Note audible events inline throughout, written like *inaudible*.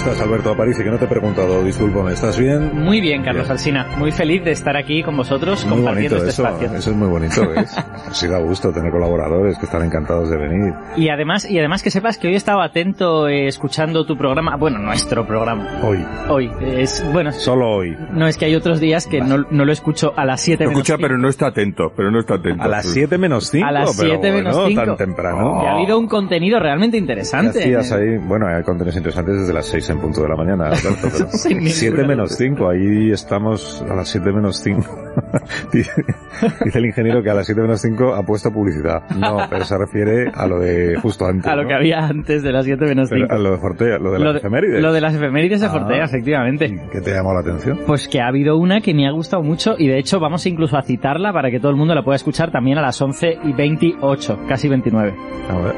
Estás, Alberto Aparici? Que no te he preguntado, discúlpame. ¿Estás bien? Muy bien, Carlos Alsina. Muy feliz de estar aquí con vosotros Muy compartiendo bonito este eso, espacio. eso es muy bonito, ¿ves? *laughs* Sí da gusto tener colaboradores que están encantados de venir. Y además, y además que sepas que hoy he estado atento eh, escuchando tu programa, bueno, nuestro programa. Hoy, Hoy, es, bueno, solo hoy. no es que hay otros días que no, no lo escucho a las 7 Lo menos escucha, cinco. pero no está atento, pero no está atento. A las 7 menos 5, A las pero 7 menos bueno, cinco. tan temprano. Y ha habido un contenido realmente ¿Qué interesante. hacías ahí? Bueno, hay contenidos interesantes desde las 6 en punto de la mañana, Alberto, pero *laughs* Sin ninguna 7 menos 5, ahí estamos a las 7 menos 5. *laughs* Dice el ingeniero que a las 7 menos 5 ha puesto publicidad. No, pero se refiere a lo de justo antes. A lo ¿no? que había antes de las 7 menos Pero 5. a lo de Fortea, lo de Lo las de, efemérides. lo de las efemérides de Ah. Fortea, efectivamente. ¿Qué te llamó la atención? Pues que ha habido una que me ha gustado mucho y de hecho vamos incluso a citarla para que todo el mundo la pueda escuchar también a las 11 y 28, casi 29. A ver.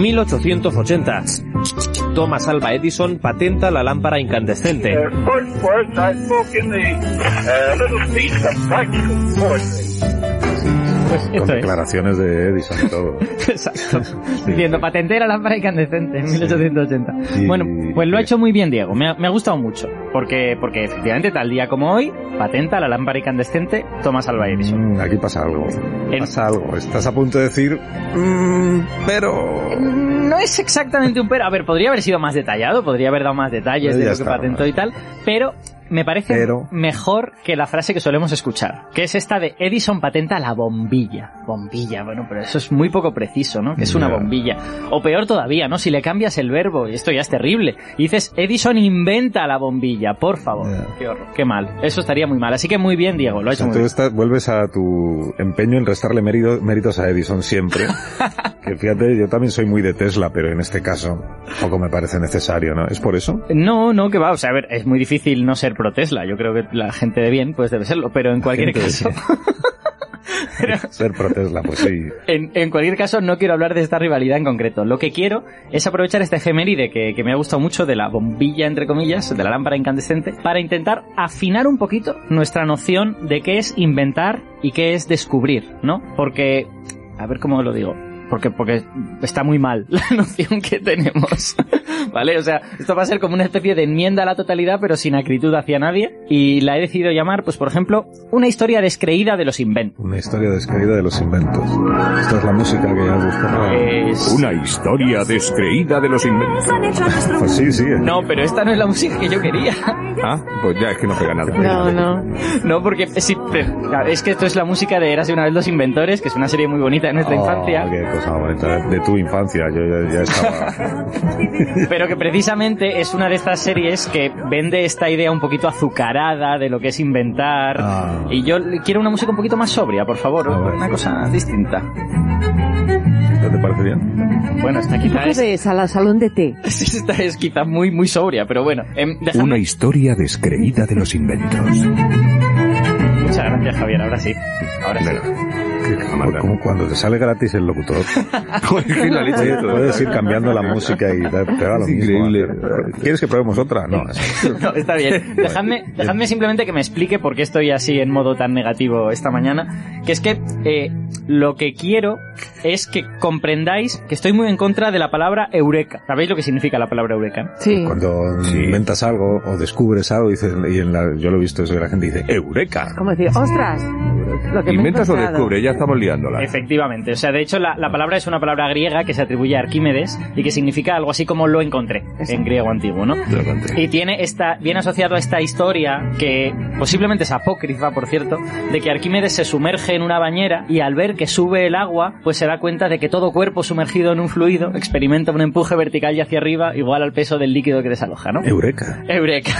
1880. Thomas Alva Edison patenta la lámpara incandescente. First words I spoke in the little piece of practical poetry. Pues Con declaraciones de Edison y todo. *laughs* Exacto. Diciendo, patenté la lámpara incandescente en 1880. Y- Bueno, pues lo ha hecho muy bien Diego, me ha, me ha gustado mucho. Porque, porque efectivamente tal día como hoy, patenta la lámpara incandescente Thomas Alva Edison. Mm, aquí pasa algo. En- Pasa algo. Estás a punto de decir, mm, pero... No es exactamente un pero. A ver, podría haber sido más detallado, podría haber dado más detalles de lo que patentó y tal, pero me parece Pero- mejor que la frase que solemos escuchar, que es esta de Edison patenta la bombilla. Bombilla, bueno, pero eso es muy poco preciso, ¿no? Que es una bombilla. O peor todavía, ¿no? Si le cambias el verbo, y esto ya es terrible, y dices Edison inventa la bombilla, por favor. Ya. Qué horror, qué mal. Eso estaría muy mal. Así que muy bien, Diego, lo ha O hecho sea, muy tú bien. estás- vuelves a tu empeño en restarle mérito- méritos a Edison siempre. *laughs* que fíjate, yo también soy muy de Tesla, pero en este caso poco me parece necesario, ¿no? ¿Es por eso? No, no, que va. O sea, a ver, es muy difícil no ser pro Tesla. Yo creo que la gente de bien, pues debe serlo. Pero en cualquier Gente de caso, *laughs* *laughs* Ser pro Tesla, pues sí. en, en cualquier caso, no quiero hablar de esta rivalidad en concreto. Lo que quiero es aprovechar esta efeméride que, que me ha gustado mucho de la bombilla, entre comillas, de la lámpara incandescente, para intentar afinar un poquito nuestra noción de qué es inventar y qué es descubrir, ¿no? Porque, a ver cómo lo digo. Porque, porque está muy mal *laughs* la noción que tenemos. *laughs* ¿Vale? O sea, esto va a ser como una especie de enmienda a la totalidad, pero sin acritud hacia nadie. Y la he decidido llamar, pues por ejemplo, una historia descreída de los inventos. Una historia descreída de los inventos. Esta es la música que has buscado. Es... Una historia descreída de los inventos. Pues sí, sí. No, pero esta no es la música que yo quería. Ah, pues ya es que no pega nada. No, no. No, porque sí, pero, es que esto es la música de Érase una vez los inventores, que es una serie muy bonita de nuestra Oh, infancia. Qué cosa bonita. De tu infancia, yo ya, ya estaba... *laughs* Pero que precisamente es una de estas series que vende esta idea un poquito azucarada de lo que es inventar. Ah. Y yo quiero una música un poquito más sobria, por favor. A. Una cosa distinta. ¿No te parece bien? Bueno, esta quizá poco es, de sala, salón de té. *laughs* esta es quizá muy, muy sobria, pero bueno. dejadme- Una historia descreída de los inventos. Muchas gracias, Javier. Ahora sí. Ahora sí. Como cuando te sale gratis el locutor. ¿Qué la leche de Puedes, ir cambiando la música y te, da lo mismo. increíble. ¿Quieres que probemos otra? No. *laughs* No, está bien. Dejadme, dejadme simplemente que me explique por qué estoy así en modo tan negativo esta mañana. Que es que eh, lo que quiero es que comprendáis que estoy muy en contra de la palabra eureka. ¿Sabéis lo que significa la palabra eureka? Sí. Cuando inventas algo o descubres algo, dices, y en la, yo lo he visto, eso que la gente dice, ¡Eureka! Como decir, ostras, lo que ¿Inventas o descubre? Ya estamos liándola. Efectivamente, o sea, de hecho la, la palabra es una palabra griega que se atribuye a Arquímedes y que significa algo así como lo encontré en griego antiguo, ¿no? Y tiene esta, viene asociado a esta historia que posiblemente es apócrifa, por cierto, de que Arquímedes se sumerge en una bañera y al ver que sube el agua, pues se da cuenta de que todo cuerpo sumergido en un fluido experimenta un empuje vertical y hacia arriba igual al peso del líquido que desaloja, ¿no? Eureka. Eureka.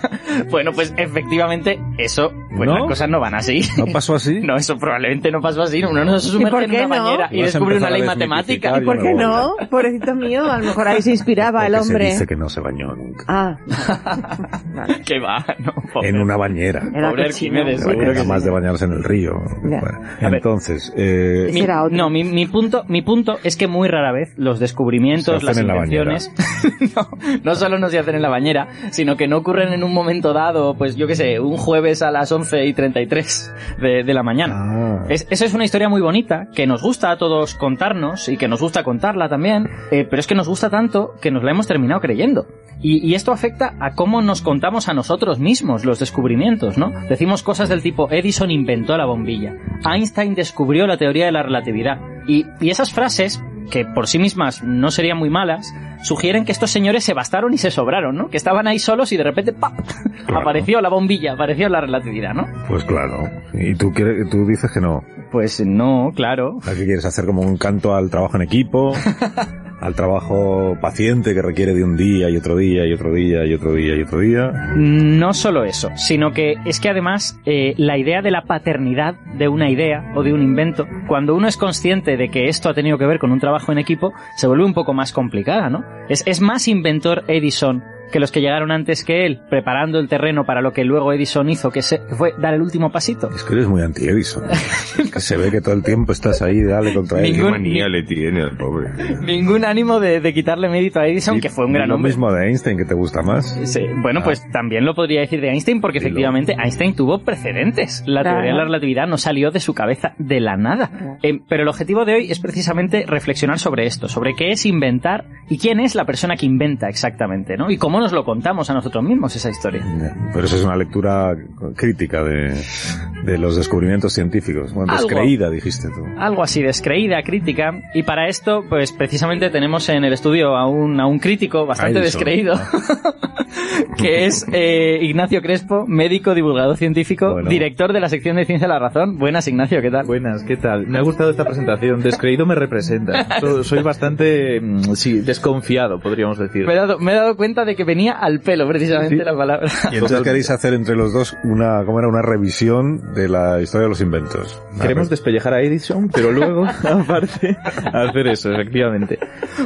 *laughs* bueno, pues efectivamente eso, pues ¿No? las cosas no van así. ¿No pasó así? No, eso probablemente no pasó así. Uno no se sumerge en qué una no? bañera y descubre una ley matemática. ¿Y por qué no? Pobrecito mío, a lo mejor ahí se inspiraba el Porque se hombre. dice que no se bañó nunca. Ah, *laughs* Que va, no, pobre. En una bañera. era Pobre. Arquímedes, nada más de bañarse en el río. Bueno, entonces, eh, Mi- no, mi, mi punto, mi punto es que muy rara vez los descubrimientos, las en la invenciones, *laughs* no, no solo no se hacen en la bañera, sino que no ocurren en un momento dado, pues yo qué sé, un jueves a las 11 y 33 de, de la mañana. ah, Es, esa es una historia muy bonita, que nos gusta a todos contarnos y que nos gusta contarla también, eh, pero es que nos gusta tanto que nos la hemos terminado creyendo. Y, y esto afecta a cómo nos contamos a nosotros mismos los descubrimientos, ¿no? Decimos cosas del tipo Edison inventó la bombilla, Einstein descubrió la teoría de la relatividad. Y, y esas frases, que por sí mismas no serían muy malas, sugieren que estos señores se bastaron y se sobraron, ¿no? Que estaban ahí solos y de repente ¡pap! apareció la bombilla, apareció la relatividad, ¿no? pues claro. Y tú, quieres, tú dices que no. Pues no, claro. ¿A qué quieres hacer como un canto al trabajo en equipo? *laughs* al trabajo paciente que requiere de un día y otro día y otro día y otro día y otro día. No solo eso, sino que es que además eh, la idea de la paternidad de una idea o de un invento, cuando uno es consciente de que esto ha tenido que ver con un trabajo en equipo, se vuelve un poco más complicada, ¿no? Es, es más inventor Edison que los que llegaron antes que él, preparando el terreno para lo que luego Edison hizo, que, se, que fue dar el último pasito. Es que eres muy anti-Edison. Es *laughs* que se ve que todo el tiempo estás ahí, dale contra él. Qué Ningún- manía le tiene al pobre. Ningún ánimo de, de quitarle mérito a Edison, Y que fue un gran lo hombre. mismo de Einstein, que te gusta más. Sí, bueno, Ah. pues también lo podría decir de Einstein porque Dilo. efectivamente Einstein tuvo precedentes. La Claro. teoría de la relatividad no salió de su cabeza de la nada. Eh, pero el objetivo de hoy es precisamente reflexionar sobre esto, sobre qué es inventar y quién es la persona que inventa exactamente, ¿no? Y cómo nos lo contamos a nosotros mismos esa historia. Pero eso es una lectura crítica de, de los descubrimientos científicos. Bueno, Algo. descreída, dijiste tú. Algo así descreída, crítica. Y para esto, pues precisamente tenemos en el estudio a un, a un crítico bastante Edison. descreído, *laughs* que es eh, Ignacio Crespo, médico, divulgador científico, Bueno. director de la sección de Ciencia de la Razón. Buenas, Ignacio, ¿qué tal? Buenas, ¿qué tal? Me ha gustado esta presentación. Descreído me representa. *laughs* So- Soy bastante, mm, sí, desconfiado, podríamos decir. Me he, dado, me he dado cuenta de que venía al pelo precisamente Sí. la palabra. Y entonces queréis hacer entre los dos una, ¿cómo era? Una revisión de la historia de los inventos. Queremos despellejar a Edison, pero luego, *laughs* aparte, hacer eso, efectivamente.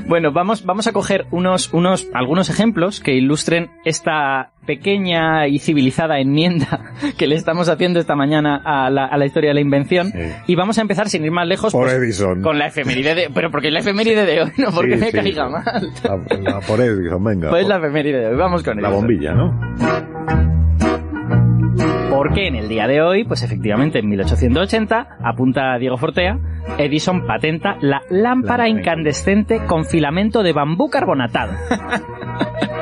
Bueno, vamos, vamos a coger unos, unos, algunos ejemplos que ilustren esta pequeña y civilizada enmienda *laughs* que le estamos haciendo esta mañana a la, a la historia de la invención. Sí. Y vamos a empezar sin ir más lejos Por pues, Edison. con la efeméride de... Pero porque es la efeméride de hoy, no porque Sí, me sí. caiga mal. La, la por Edison, venga. Pues la efeméride de hoy, vamos con La ello. bombilla, ¿no? Porque en el día de hoy, pues efectivamente en 1880, apunta Diego Fortea, Edison patenta la lámpara incandescente con filamento de bambú carbonatado. *laughs*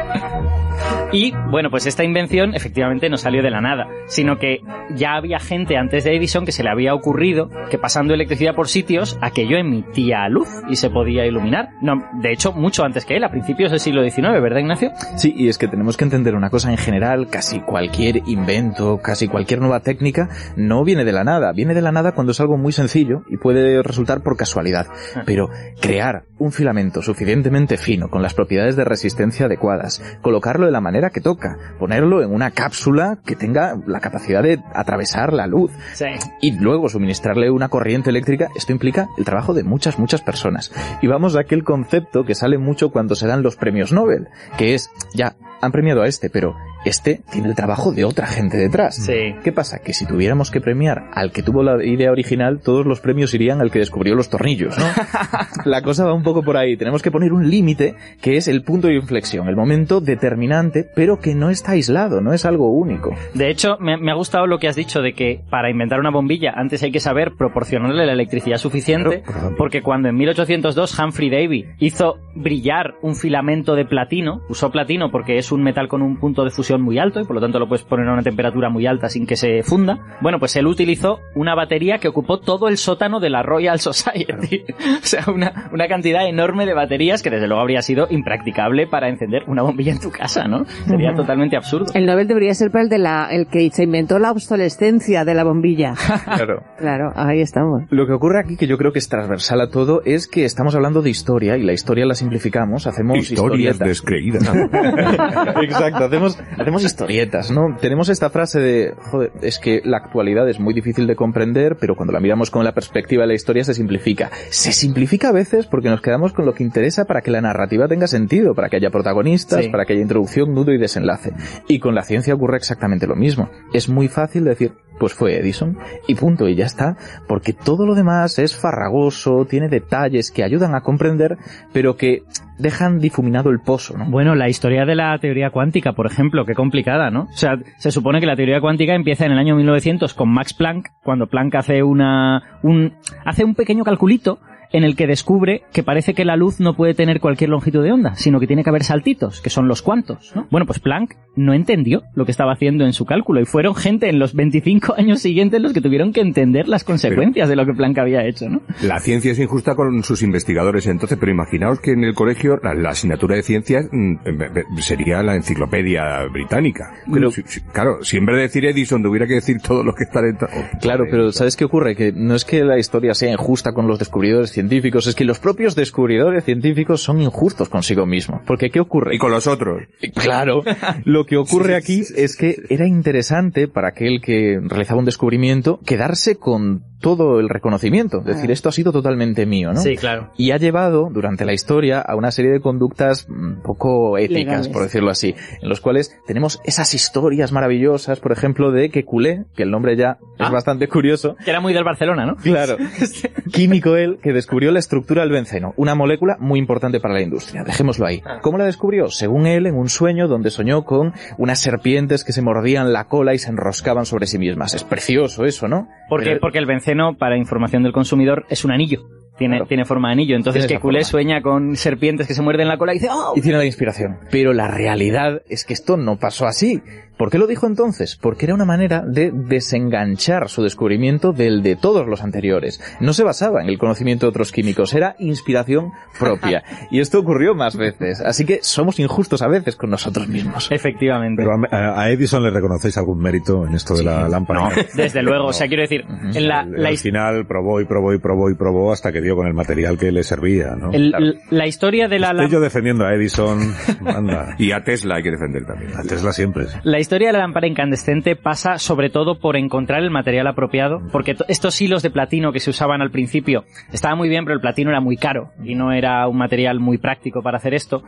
Y bueno, pues esta invención efectivamente no salió de la nada, sino que ya había gente antes de Edison que se le había ocurrido que pasando electricidad por sitios aquello emitía luz y se podía iluminar. No, de hecho, mucho antes que él, a principios del siglo XIX, ¿verdad, Ignacio? Sí, y es que tenemos que entender una cosa en general, casi cualquier invento, casi cualquier nueva técnica, no viene de la nada. Viene de la nada cuando es algo muy sencillo y puede resultar por casualidad. Pero crear un filamento suficientemente fino, con las propiedades de resistencia adecuadas, colocarlo de la manera que toca, ponerlo en una cápsula que tenga la capacidad de atravesar la luz, Sí. y luego suministrarle una corriente eléctrica, esto implica el trabajo de muchas, muchas personas. Y vamos a aquel concepto que sale mucho cuando se dan los premios Nobel, que es, ya, han premiado a este, pero este tiene el trabajo de otra gente detrás. Sí. ¿Qué pasa? Que si tuviéramos que premiar al que tuvo la idea original, todos los premios irían al que descubrió los tornillos, ¿no? *laughs* la cosa va un poco por ahí. Tenemos que poner un límite que es el punto de inflexión, el momento determinante, pero que no está aislado, no es algo único. De hecho, me, me ha gustado lo que has dicho de que para inventar una bombilla antes hay que saber proporcionarle la electricidad suficiente, Claro, por ejemplo. porque cuando en 1802 Humphrey Davy hizo brillar un filamento de platino. Usó platino porque es un metal con un punto de fusión muy alto y por lo tanto lo puedes poner a una temperatura muy alta sin que se funda. Bueno, pues él utilizó una batería que ocupó todo el sótano de la Royal Society. *laughs* o sea, una, una cantidad enorme de baterías que desde luego habría sido impracticable para encender una bombilla en tu casa, ¿no? Sería totalmente absurdo. El Nobel debería ser para el de la, el que se inventó la obsolescencia de la bombilla. *laughs* Claro. Claro, ahí estamos. Lo que ocurre aquí, que yo creo que es transversal a todo, es que estamos hablando de historia y la historia la simplificamos, hacemos Historias historietas. descreídas. *laughs* Exacto, hacemos, hacemos historietas, ¿no? Tenemos esta frase de, joder, es que la actualidad es muy difícil de comprender, pero cuando la miramos con la perspectiva de la historia se simplifica. Se simplifica a veces porque nos quedamos con lo que interesa para que la narrativa tenga sentido, para que haya protagonistas, Sí. para que haya introducción, nudo y desenlace. Y con la ciencia ocurre exactamente lo mismo. Es muy fácil decir, pues fue Edison, y punto, y ya está, porque todo lo demás es farragoso, tiene detalles que ayudan a comprender, pero que dejan difuminado el pozo, ¿no? Bueno, la historia de la teoría cuántica, por ejemplo, qué complicada, ¿no? O sea, se supone que la teoría cuántica empieza en el año 1900 con Max Planck, cuando Planck hace una un hace un pequeño calculito en el que descubre que parece que la luz no puede tener cualquier longitud de onda, sino que tiene que haber saltitos, que son los cuantos, ¿no? Bueno, pues Planck no entendió lo que estaba haciendo en su cálculo y fueron gente en los 25 años siguientes los que tuvieron que entender las consecuencias de lo que Planck había hecho, ¿no? La ciencia es injusta con sus investigadores entonces, pero imaginaos que en el colegio la, la asignatura de ciencias mm, eh, sería la enciclopedia británica. Pero- Si- si- claro, si en vez de decir Edison tuviera que decir todo lo que está dentro. Claro, pero ¿sabes qué ocurre? Que no es que la historia sea injusta con los descubridores científicos, es que los propios descubridores científicos son injustos consigo mismos. Porque ¿qué ocurre? Y con los otros. Claro, lo que ocurre aquí es que era interesante para aquel que realizaba un descubrimiento quedarse con todo el reconocimiento, es decir, esto ha sido totalmente mío, ¿no? Sí, claro. Y ha llevado durante la historia a una serie de conductas mm, poco éticas, Legales. por decirlo así, en los cuales tenemos esas historias maravillosas, por ejemplo, de que Culé, que el nombre ya es Ah. bastante curioso, Que era muy del Barcelona, ¿no? Claro. *laughs* Químico él que descubrió la estructura del benceno, una molécula muy importante para la industria. Dejémoslo ahí. ¿Cómo la descubrió? Según él, en un sueño donde soñó con unas serpientes que se mordían la cola y se enroscaban sobre sí mismas. Es precioso eso, ¿no? Porque, Pero- porque el benceno, para información del consumidor, es un anillo. Tiene, Claro. tiene forma de anillo. Entonces, que culé forma. sueña con serpientes que se muerden la cola y dice, ¡oh! y tiene la inspiración. Pero la realidad es que esto no pasó así. ¿Por qué lo dijo entonces? Porque era una manera de desenganchar su descubrimiento del de todos los anteriores. No se basaba en el conocimiento de otros químicos, era inspiración propia. *laughs* Y esto ocurrió más veces. Así que somos injustos a veces con nosotros mismos. Efectivamente. Pero a, a Edison le reconocéis algún mérito en esto de la lámpara. *laughs* Desde luego, o sea, quiero decir, en la, El- la al his- final probó y probó y probó y probó hasta que dio con el material que le servía, ¿no? el- la historia de la, Estoy yo defendiendo a Edison, *laughs* anda. Y a Tesla hay que defender también. A Tesla siempre. la historia de la lámpara incandescente pasa sobre todo por encontrar el material apropiado, porque to- estos hilos de platino que se usaban al principio estaban muy bien, pero el platino era muy caro y no era un material muy práctico para hacer esto.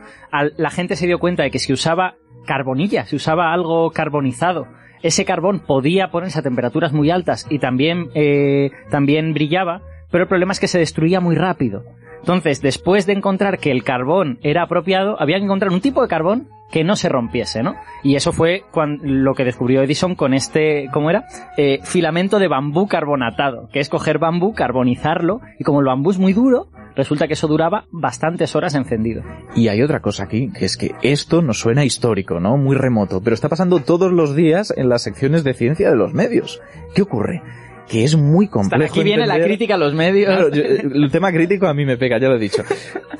La gente se dio cuenta de que si usaba carbonilla, si usaba algo carbonizado, ese carbón podía ponerse a temperaturas muy altas y también, eh, también brillaba, pero el problema es que se destruía muy rápido. Entonces, después de encontrar que el carbón era apropiado, había que encontrar un tipo de carbón que no se rompiese, ¿no? Y eso fue lo que descubrió Edison con este, ¿cómo era? Eh, filamento de bambú carbonatado, que es coger bambú, carbonizarlo, y como el bambú es muy duro, resulta que eso duraba bastantes horas encendido. Y hay otra cosa aquí, que es que esto nos suena histórico, ¿no? Muy remoto, pero está pasando todos los días en las secciones de ciencia de los medios. ¿Qué ocurre? Que es muy complejo. Aquí viene la crítica a los medios. Claro, yo- el tema crítico a mí me pega, ya lo he dicho.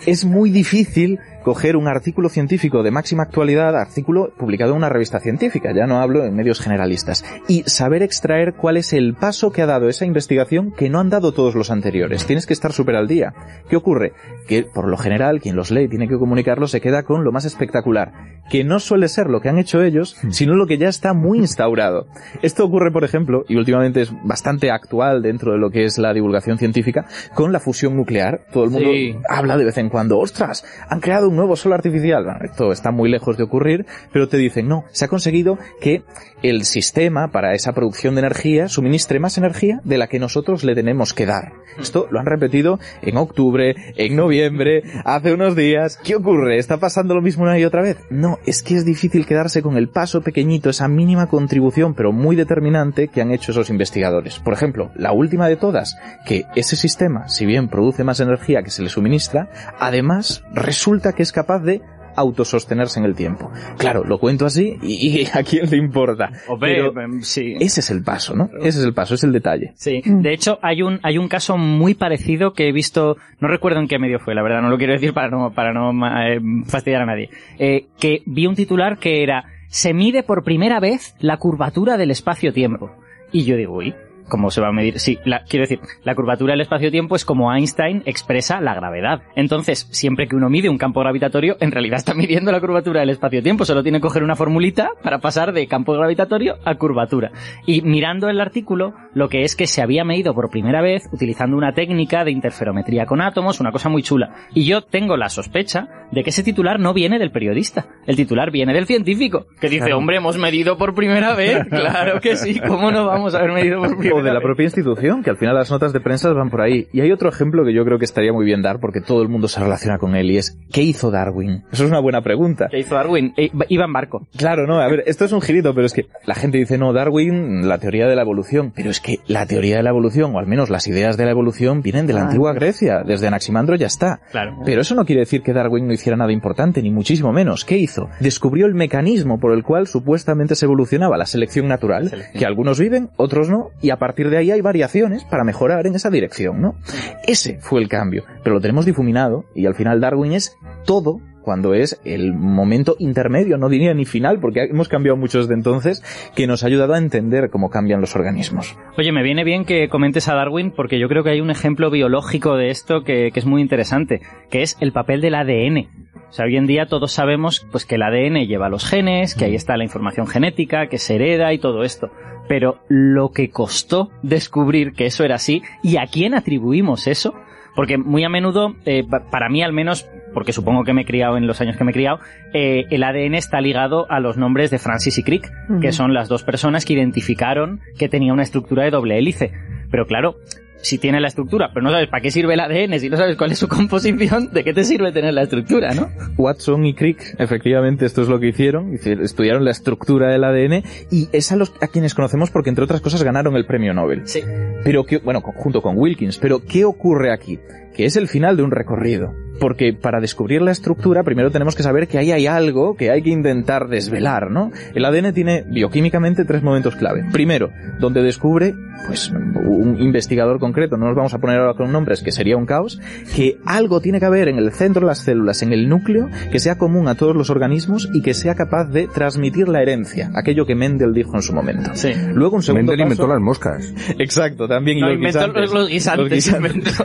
Es muy difícil coger un artículo científico de máxima actualidad, artículo publicado en una revista científica, ya no hablo en medios generalistas, y saber extraer cuál es el paso que ha dado esa investigación que no han dado todos los anteriores. Tienes que estar súper al día. ¿Qué ocurre? Que por lo general quien los lee y tiene que comunicarlo se queda con lo más espectacular, que no suele ser lo que han hecho ellos, sino lo que ya está muy instaurado. Esto ocurre, por ejemplo, y últimamente es bastante actual dentro de lo que es la divulgación científica, con la fusión nuclear. Todo el mundo Sí. habla de vez en cuando, ostras, han creado un nuevo sol artificial. Bueno, esto está muy lejos de ocurrir, pero te dicen, no, se ha conseguido que el sistema para esa producción de energía suministre más energía de la que nosotros le tenemos que dar. Esto lo han repetido en octubre, en noviembre, hace unos días. ¿Qué ocurre? ¿Está pasando lo mismo una y otra vez? No, es que es difícil quedarse con el paso pequeñito, esa mínima contribución, pero muy determinante que han hecho esos investigadores. Por ejemplo, la última de todas, que ese sistema, si bien produce más energía que se le suministra, además resulta que es capaz de autosostenerse en el tiempo. Claro, lo cuento así y, y *laughs* a quién le importa. Pero em, sí. ese es el paso, ¿no? Ese es el paso, es el detalle. Sí, de hecho hay un hay un caso muy parecido que he visto, no recuerdo en qué medio fue, la verdad, no lo quiero decir para no para no eh, fastidiar a nadie, eh, que vi un titular que era se mide por primera vez la curvatura del espacio-tiempo y yo digo, uy, ¿Cómo se va a medir? Sí, la- quiero decir, la curvatura del espacio-tiempo es como Einstein expresa la gravedad. Entonces, siempre que uno mide un campo gravitatorio, en realidad está midiendo la curvatura del espacio-tiempo. Solo tiene que coger una formulita para pasar de campo gravitatorio a curvatura. Y mirando el artículo, lo que es que se había medido por primera vez utilizando una técnica de interferometría con átomos, una cosa muy chula. Y yo tengo la sospecha de que ese titular no viene del periodista. El titular viene del científico, que dice, Claro. hombre, hemos medido por primera vez. *laughs* Claro que sí, ¿cómo no vamos a haber medido por primera O de la propia institución, que al final las notas de prensa van por ahí. Y hay otro ejemplo que yo creo que estaría muy bien dar, porque todo el mundo se relaciona con él, y es, ¿qué hizo Darwin? Eso es una buena pregunta. ¿Qué hizo Darwin? Eh, iba en barco. Claro, no, a ver, esto es un girito, pero es que la gente dice, no, Darwin, la teoría de la evolución. Pero es que la teoría de la evolución, o al menos las ideas de la evolución, vienen de la Ah. antigua Grecia. Desde Anaximandro ya está. Claro. Pero eso no quiere decir que Darwin no hiciera nada importante, ni muchísimo menos. ¿Qué hizo? Descubrió el mecanismo por el cual supuestamente se evolucionaba la selección natural, Selección. que algunos viven, otros no, y a partir de ahí hay variaciones para mejorar en esa dirección, ¿no? Ese fue el cambio, pero lo tenemos difuminado, y al final Darwin es todo cuando es el momento intermedio, no diría ni final, porque hemos cambiado mucho desde entonces, que nos ha ayudado a entender cómo cambian los organismos. Oye, me viene bien que comentes a Darwin porque yo creo que hay un ejemplo biológico de esto que, que es muy interesante, que es el papel del ADN. O sea, hoy en día todos sabemos pues que el ADN lleva los genes, que ahí está la información genética, que se hereda y todo esto. Pero lo que costó descubrir que eso era así y a quién atribuimos eso, porque muy a menudo, eh, pa- para mí al menos, porque supongo que me he criado en los años que me he criado, eh, el ADN está ligado a los nombres de Francis y Crick, que son las dos personas que identificaron que tenía una estructura de doble hélice. Pero claro, si tiene la estructura, pero no sabes para qué sirve el ADN, si no sabes cuál es su composición, ¿de qué te sirve tener la estructura, no? Watson y Crick, efectivamente, esto es lo que hicieron, hici- estudiaron la estructura del ADN y es a, los, a quienes conocemos porque, entre otras cosas, ganaron el premio Nobel. Sí. Pero que, bueno, junto con Wilkins, pero ¿qué ocurre aquí? Que es el final de un recorrido. Porque para descubrir la estructura, primero tenemos que saber que ahí hay algo que hay que intentar desvelar, ¿no? El ADN tiene bioquímicamente tres momentos clave. Primero, donde descubre, pues, un investigador concreto, no nos vamos a poner ahora con nombres, que sería un caos, que algo tiene que haber en el centro de las células, en el núcleo, que sea común a todos los organismos y que sea capaz de transmitir la herencia, aquello que Mendel dijo en su momento. Sí. Luego un segundo Mendel inventó las moscas. Exacto, también. y No, los inventó guisantes. los, los guisantes. Los guisantes.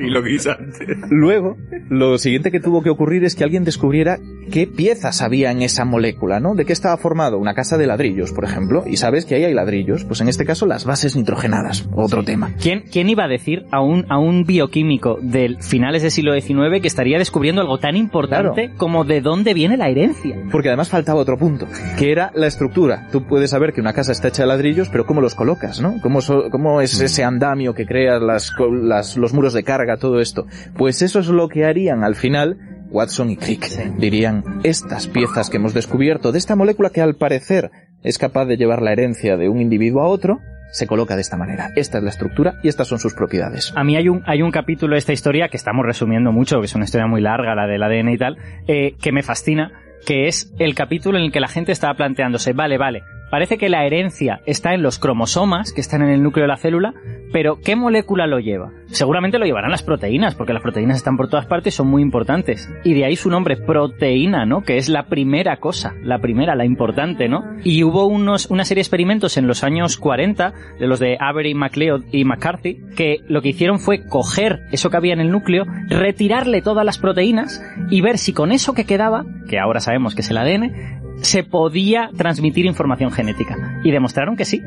*laughs* y lo guisante. Luego, lo siguiente que tuvo que ocurrir es que alguien descubriera qué piezas había en esa molécula, ¿no? ¿De qué estaba formado? Una casa de ladrillos, por ejemplo. Y sabes que ahí hay ladrillos. Pues en este caso las bases nitrogenadas. Otro tema. ¿Quién, ¿Quién iba a decir a un, a un bioquímico del finales del siglo XIX que estaría descubriendo algo tan importante como de dónde viene la herencia? Porque además faltaba otro punto, que era la estructura. Tú puedes saber que una casa está hecha de ladrillos, pero ¿cómo los colocas, no? ¿Cómo, so- cómo es ese andamio que creas, las- los muros de carga, todo esto? Pues eso es lo que harían al final Watson y Crick. Dirían, estas piezas que hemos descubierto de esta molécula que al parecer es capaz de llevar la herencia de un individuo a otro, se coloca de esta manera. Esta es la estructura y estas son sus propiedades. A mí hay un, hay un capítulo de esta historia que estamos resumiendo mucho, que es una historia muy larga, la del ADN y tal, eh, que me fascina, que es el capítulo en el que la gente estaba planteándose, vale, vale, parece que la herencia está en los cromosomas, que están en el núcleo de la célula, pero ¿qué molécula lo lleva? Seguramente lo llevarán las proteínas, porque las proteínas están por todas partes, son muy importantes. Y de ahí su nombre, proteína, ¿no? Que es la primera cosa, la primera, la importante, ¿no? Y hubo unos, una serie de experimentos en los años 40, de los de Avery, MacLeod y McCarthy, que lo que hicieron fue coger eso que había en el núcleo, retirarle todas las proteínas y ver si con eso que quedaba, que ahora sabemos que es el ADN, se podía transmitir información genética. Y demostraron que sí.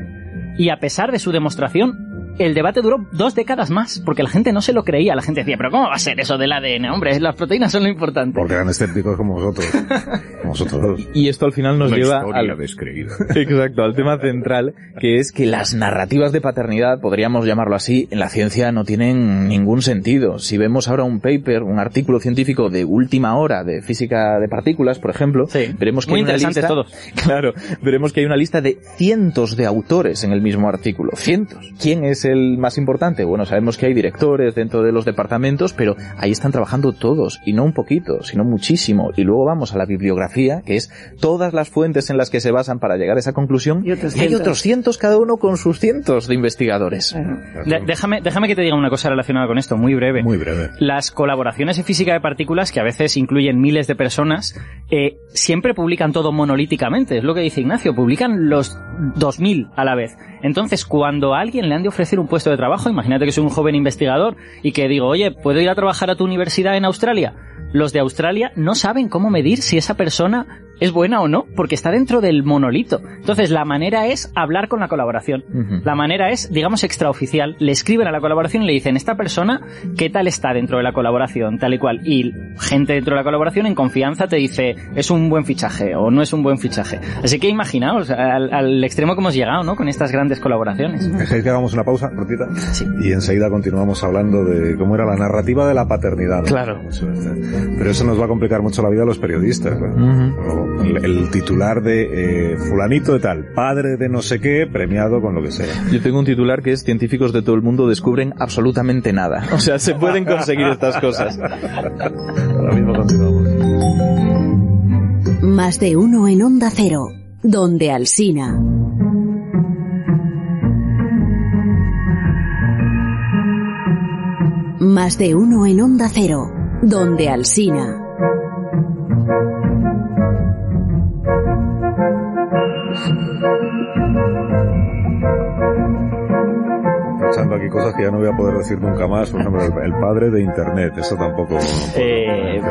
Y a pesar de su demostración, el debate duró dos décadas más, porque la gente no se lo creía. La gente decía, pero ¿cómo va a ser eso del ADN? Hombre, las proteínas son lo importante. Porque eran escépticos como vosotros. *laughs* como vosotros. Y esto al final nos Una lleva historia al, descreída. *laughs* Exacto, al tema central, que es que las narrativas de paternidad, podríamos llamarlo así, en la ciencia no tienen ningún sentido. Si vemos ahora un paper, un artículo científico de última hora de física de partículas, por ejemplo, Sí. veremos que Muy hay una interesantes lista, todos. *laughs* Claro, veremos que hay una lista de cientos de autores en el mismo artículo. Cientos. ¿Quién es el más importante? Bueno, sabemos que hay directores dentro de los departamentos, pero ahí están trabajando todos, y no un poquito, sino muchísimo. Y luego vamos a la bibliografía, que es todas las fuentes en las que se basan para llegar a esa conclusión. Y otros hay otros cientos cada uno con sus cientos de investigadores. De- déjame, déjame que te diga una cosa relacionada con esto, muy breve. Muy breve. Las colaboraciones en física de partículas, que a veces incluyen miles de personas, eh, siempre publican todo monolíticamente. Es lo que dice Ignacio, publican los 2000 a la vez. Entonces, cuando a alguien le han de ofrecer un puesto de trabajo, imagínate que soy un joven investigador y que digo, oye, ¿puedo ir a trabajar a tu universidad en Australia? Los de Australia no saben cómo medir si esa persona es buena o no, porque está dentro del monolito. Entonces, la manera es hablar con la colaboración. La manera es, digamos, extraoficial. Le escriben a la colaboración y le dicen, esta persona, ¿qué tal está dentro de la colaboración? Tal y cual. Y gente dentro de la colaboración en confianza te dice, es un buen fichaje o no es un buen fichaje. Así que imaginaos al, al extremo que hemos llegado, ¿no? Con estas grandes colaboraciones. ¿Dejéis que hagamos una pausa, cortita? Sí. Y enseguida continuamos hablando de cómo era la narrativa de la paternidad. ¿no? Claro. Es. Pero eso nos va a complicar mucho la vida a los periodistas. ¿no? El, el titular de eh, fulanito de tal, padre de no sé qué, premiado con lo que sea. Yo tengo un titular que es científicos de todo el mundo descubren absolutamente nada. *laughs* O sea, se pueden conseguir estas cosas. Ahora mismo continuamos. Más de uno en Onda Cero, donde Alsina. Más de uno en Onda Cero, donde Alsina. Cosas que ya no voy a poder decir nunca más. Por ejemplo, el, el padre de Internet. Eso tampoco. Eh,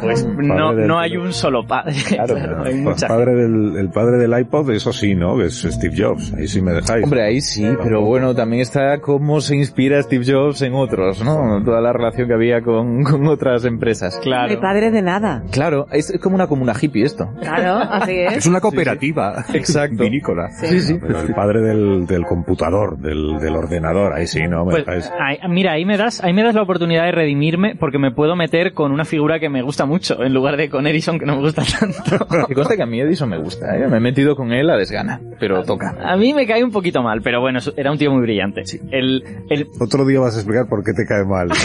pues no, del- no hay un solo padre. Claro, *laughs* hay el mucha padre del, el padre del iPod, eso sí, ¿no? Que es Steve Jobs. Ahí sí me dejáis. Hombre, ahí sí, pero bueno, también está cómo se inspira Steve Jobs en otros, ¿no? Toda la relación que había con, con otras empresas. Claro. Mi padre de nada. Claro, es como una comuna hippie esto. Claro, así es. Es una cooperativa. Exacto. Vinícola. Sí, sí. Pero el padre del, del computador, del, del ordenador, ahí sí, ¿no? Me Pues, dejáis. ahí- mira, ahí me das, ahí me das la oportunidad de redimirme porque me puedo meter con una figura que me gusta mucho en lugar de con Edison que no me gusta tanto. *laughs* Que consta que a mí Edison me gusta, ¿eh? Me he metido con él a desgana, pero toca. A mí me cae un poquito mal, pero bueno, era un tío muy brillante. El, el, Otro día vas a explicar por qué te cae mal. *laughs*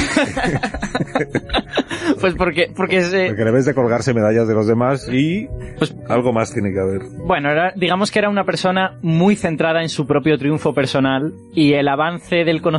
pues porque, porque es, eh, Porque debes de colgarse medallas de los demás y Pues- algo más tiene que haber. bueno, era, digamos que era una persona muy centrada en su propio triunfo personal y el avance del conocimiento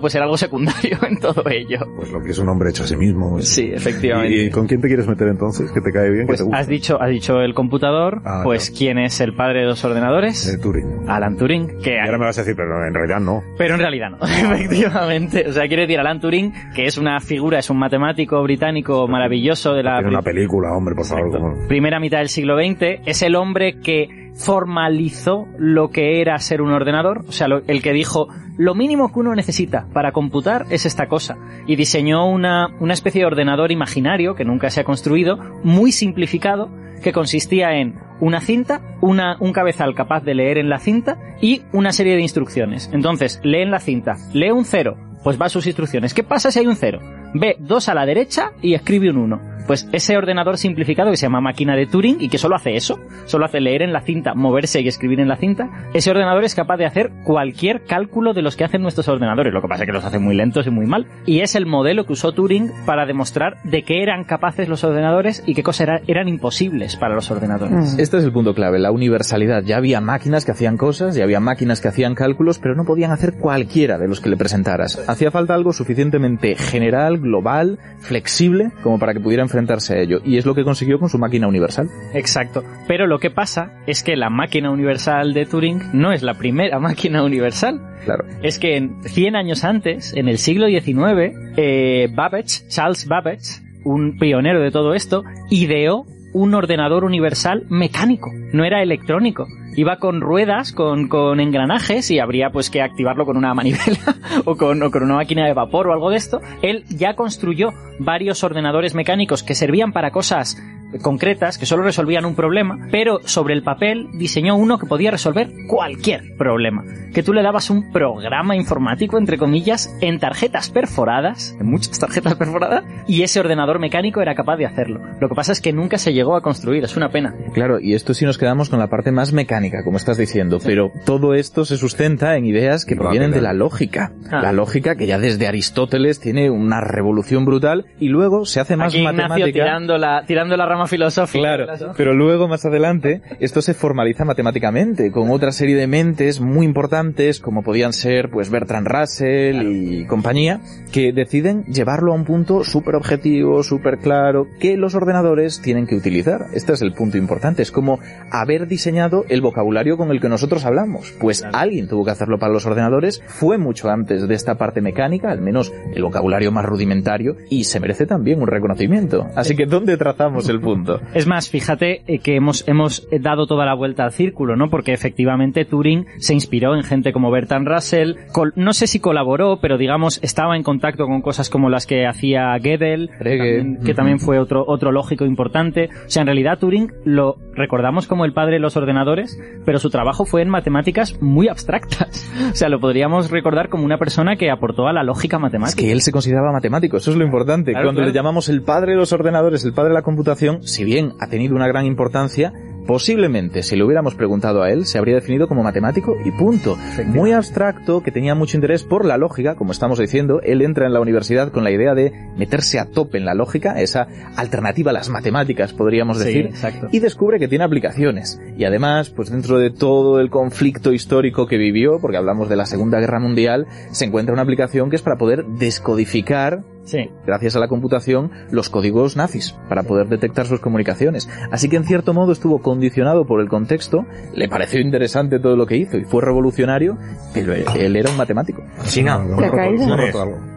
pues era algo secundario *laughs* en todo ello. Pues lo que es un hombre hecho a sí mismo. Sí, efectivamente. ¿Y, con quién te quieres meter entonces? ¿Que te cae bien? Pues ¿Que te gusta? has dicho, has dicho el computador, Ah, pues quién es el padre de los ordenadores, Eh, Turing. Alan Turing, que Y ahora me vas a decir, pero en realidad no. Pero en realidad no, *laughs* efectivamente. O sea, quiero decir, Alan Turing, que es una figura, es un matemático británico maravilloso de la Tiene una película, hombre, por favor. Exacto. primera mitad del siglo XX, es el hombre que formalizó lo que era ser un ordenador, o sea, lo- el que dijo, lo mínimo que uno necesita para computar es esta cosa, y diseñó una, una especie de ordenador imaginario, que nunca se ha construido, muy simplificado, que consistía en una cinta, una, un cabezal capaz de leer en la cinta y una serie de instrucciones. Entonces, lee en la cinta, lee un cero, pues va a sus instrucciones. ¿Qué pasa si hay un cero? Ve dos a la derecha y escribe un uno. Pues ese ordenador simplificado que se llama máquina de Turing y que solo hace eso, solo hace leer en la cinta, moverse y escribir en la cinta, ese ordenador es capaz de hacer cualquier cálculo de los que hacen nuestros ordenadores. Lo que pasa es que los hace muy lentos y muy mal. Y es el modelo que usó Turing para demostrar de qué eran capaces los ordenadores y qué cosas era- eran imposibles para los ordenadores. Mm. Este es el punto clave, la universalidad. Ya había máquinas que hacían cosas, ya había máquinas que hacían cálculos, pero no podían hacer cualquiera de los que le presentaras. Hacía falta algo suficientemente general, global, flexible, como para que pudiera enfrentarse a ello. Y es lo que consiguió con su máquina universal. Exacto. Pero lo que pasa es que la máquina universal de Turing no es la primera *laughs* máquina universal. Claro. Es que en 100 años antes, en el siglo XIX, eh, Babbage, Charles Babbage, un pionero de todo esto, ideó un ordenador universal mecánico, no era electrónico. Iba con ruedas, con, con engranajes y habría pues que activarlo con una manivela *laughs* o con, o con una máquina de vapor o algo de esto. Él ya construyó varios ordenadores mecánicos que servían para cosas concretas que solo resolvían un problema, pero sobre el papel diseñó uno que podía resolver cualquier problema. Que tú le dabas un programa informático, entre comillas, en tarjetas perforadas, en muchas tarjetas perforadas, y ese ordenador mecánico era capaz de hacerlo. Lo que pasa es que nunca se llegó a construir, es una pena. Claro, y esto sí nos quedamos con la parte más mecánica, como estás diciendo, pero todo esto se sustenta en ideas que provienen de la lógica. Ah. La lógica que ya desde Aristóteles tiene una revolución brutal y luego se hace más Aquí Ignacio matemática. tirando la, tirando la rama filosófica. Claro, pero luego más adelante esto se formaliza matemáticamente con otra serie de mentes muy importantes como podían ser pues Bertrand Russell y compañía que deciden llevarlo a un punto súper objetivo, súper claro que los ordenadores tienen que utilizar. Este es el punto importante, es como haber diseñado el vocabulario con el que nosotros hablamos. Pues alguien tuvo que hacerlo para los ordenadores, fue mucho antes de esta parte mecánica, al menos el vocabulario más rudimentario, y se merece también un reconocimiento. Así que ¿dónde trazamos el punto? Es más, fíjate eh, que hemos, hemos dado toda la vuelta al círculo, ¿no? Porque efectivamente Turing se inspiró en gente como Bertrand Russell, col- no sé si colaboró, pero digamos estaba en contacto con cosas como las que hacía Gödel, también- que también fue otro, otro lógico importante. O sea, en realidad Turing lo recordamos como el padre de los ordenadores, pero su trabajo fue en matemáticas muy abstractas. *laughs* O sea, lo podríamos recordar como una persona que aportó a la lógica Es matemática. que él se consideraba matemático, eso es lo importante. Claro, Cuando claro. le llamamos el padre de los ordenadores, el padre de la computación, si bien ha tenido una gran importancia, posiblemente si le hubiéramos preguntado a él, se habría definido como matemático y punto. Muy abstracto, que tenía mucho interés por la lógica, como estamos diciendo. Él entra en la universidad con la idea de meterse a tope en la lógica, esa alternativa a las matemáticas, podríamos Sí, decir exacto. y descubre que tiene aplicaciones. Y además, pues dentro de todo el conflicto histórico que vivió, porque hablamos de la Segunda Guerra Mundial, se encuentra una aplicación que es para poder descodificar, Sí. gracias a la computación, los códigos nazis, para poder detectar sus comunicaciones. Así que en cierto modo estuvo condicionado por el contexto, le pareció interesante todo lo que hizo y fue revolucionario, pero él, él era un matemático. China. Hemos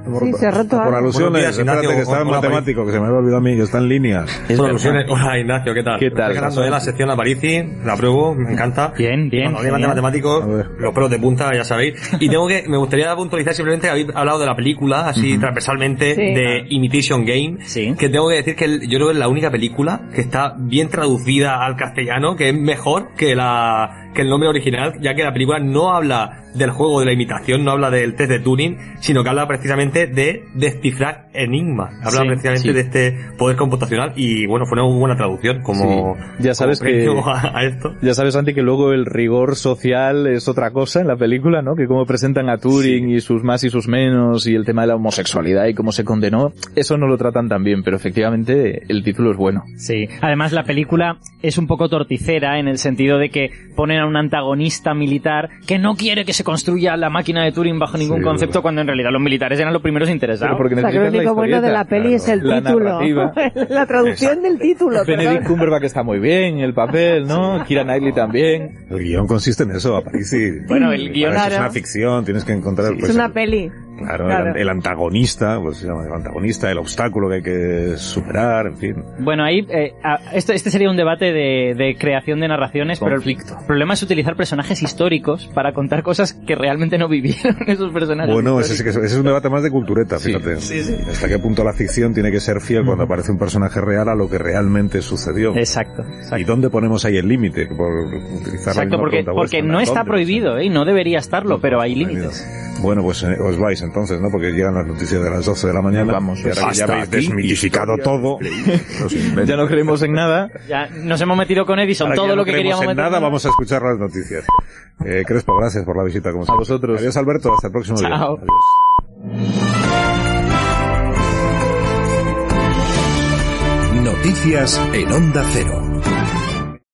Sí, se ha roto Por alusiones, espérate que estaba en matemático, que se me había olvidado a mí, que está en línea. Es Por alusiones. Hola Ignacio, ¿qué tal? ¿Qué tal? Estoy de la sección a Parisi, la apruebo, me encanta. Bien, bien, Cuando genial. matemáticos, los pelos de punta, ya sabéis. Y tengo que, me gustaría puntualizar simplemente que habéis hablado de la película, así transversalmente, Sí. de Imitation Game. Sí. Que tengo que decir que yo creo que es la única película que está bien traducida al castellano, que es mejor que la, que el nombre original, ya que la película no habla del juego de la imitación, no habla del test de Turing, sino que habla precisamente de descifrar enigmas. Habla Sí, precisamente sí. de este poder computacional y bueno, fue una muy buena traducción como, Sí. Ya sabes como que- a, *laughs* a esto. Ya sabes, Santi, que luego el rigor social es otra cosa en la película, ¿no? Que cómo presentan a Turing y sus más y sus menos y el tema de la homosexualidad y cómo se condenó, eso no lo tratan tan bien, pero efectivamente el título es bueno. Sí, además la película es un poco torticera en el sentido de que ponen a un antagonista militar que no quiere que se construya la máquina de Turing bajo ningún Sí, concepto verdad. cuando en realidad los militares eran los primeros interesados. Pero porque O sea, que lo único bueno de la peli es el La título. *laughs* la traducción del título, Benedict perdón. Cumberbatch está muy bien, el papel, ¿no? Kira Knightley también. El guion consiste en eso, a París y... Bueno, el guión- eso es Claro. una ficción, tienes que encontrar... pues, Es una el- peli. Claro, Claro. El, el antagonista, pues se llama el antagonista, el obstáculo que hay que superar, en fin. Bueno, ahí eh, a- esto, este sería un debate de, de creación de narraciones, Conflicto. pero el problema es utilizar personajes históricos para contar cosas que realmente no vivieron *laughs* esos personajes. Bueno, ese, es, ese es un debate más de cultureta, Sí, fíjate. Hasta qué punto la ficción tiene que ser fiel cuando aparece un personaje real a lo que realmente sucedió. Exacto, ¿Y dónde ponemos ahí el límite? Por utilizar Exacto, porque, porque vuestra, no está prohibido, ¿eh? y no debería estarlo, pero hay límites. Bueno, pues eh, os vais entonces, ¿no? Porque llegan las noticias de las 12 de la mañana. Vamos, y ahora que ya hasta habéis desmitificado todo. *laughs* Ya no creemos en nada. Ya nos hemos metido con Edison, ahora todo ya lo no que creemos queríamos en meter. nada, vamos a escuchar las noticias. Eh, Crespo, gracias por la visita, como siempre. vosotros. Adiós, Alberto. Hasta el próximo día. Chao. Adiós. Noticias en Onda Cero.